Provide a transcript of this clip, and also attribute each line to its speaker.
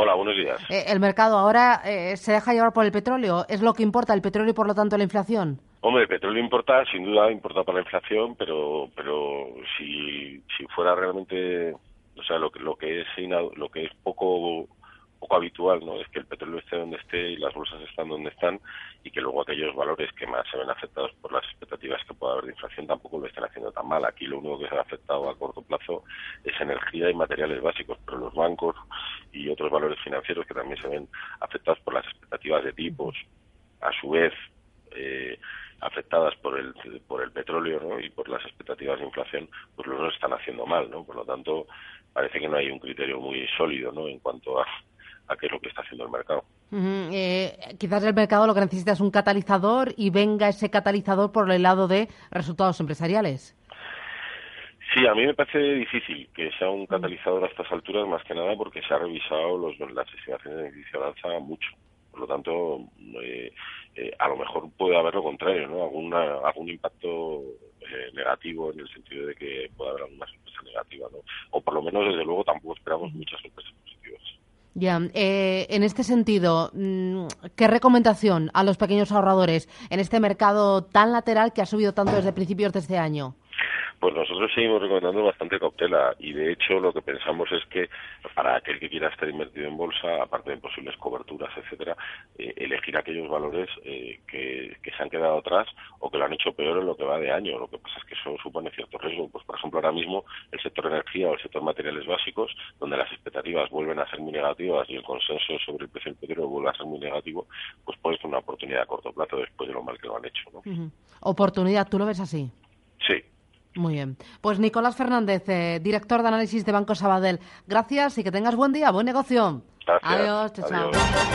Speaker 1: Hola, buenos días.
Speaker 2: Eh, ¿El mercado ahora eh, se deja llevar por el petróleo? ¿Es lo que importa el petróleo y por lo tanto la inflación?
Speaker 1: Hombre, el petróleo importa, sin duda importa para la inflación, pero pero si, si fuera realmente, o sea, lo que lo que es lo que es poco poco habitual, ¿no? Es que el petróleo esté donde esté y las bolsas están donde están y que luego aquellos valores que más se ven afectados por las expectativas que pueda haber de inflación tampoco lo estén haciendo tan mal. Aquí lo único que se ha afectado a corto plazo es energía y materiales básicos, pero los bancos y otros valores financieros que también se ven afectados por las expectativas de tipos, a su vez, eh, afectadas por el por el petróleo y por las expectativas de inflación, pues los están haciendo mal, ¿no? Por lo tanto, parece que no hay un criterio muy sólido, ¿no? En cuanto a a qué es lo que está haciendo el mercado.
Speaker 2: Eh, quizás el mercado lo que necesita es un catalizador y venga ese catalizador por el lado de resultados empresariales.
Speaker 1: Sí, a mí me parece difícil que sea un catalizador a estas alturas, más que nada porque se ha revisado los, las estimaciones de inicio de mucho. Por lo tanto, eh, eh, a lo mejor puede haber lo contrario, ¿no? Alguna, algún impacto negativo en el sentido de que puede haber alguna sorpresa negativa, ¿no? O por lo menos, desde luego, tampoco esperamos muchas sorpresas positivas.
Speaker 2: Ya, eh, en este sentido, mm, ¿qué recomendación a los pequeños ahorradores en este mercado tan lateral que ha subido tanto desde principios de este año?
Speaker 1: Pues nosotros seguimos recomendando bastante cautela y de hecho lo que pensamos es que para aquel que quiera estar invertido en bolsa, aparte de posibles coberturas, etcétera, eh, elegir aquellos valores eh, que, se han quedado atrás o que lo han hecho peor en lo que va de año. Lo que pasa es que eso supone cierto riesgo. Pues por ejemplo ahora mismo el sector energía o el sector materiales básicos, donde las expectativas vuelven a ser muy negativas y el consenso sobre el precio del petróleo vuelve a ser muy negativo, pues puede ser una oportunidad a corto plazo después de lo mal que lo han hecho.
Speaker 2: Oportunidad, ¿tú lo ves así? Muy bien. Pues Nicolás Fernández, eh, director de análisis de Banco Sabadell, gracias y que tengas buen día, buen negocio. Gracias. Adiós, chao.
Speaker 1: Adiós. chao.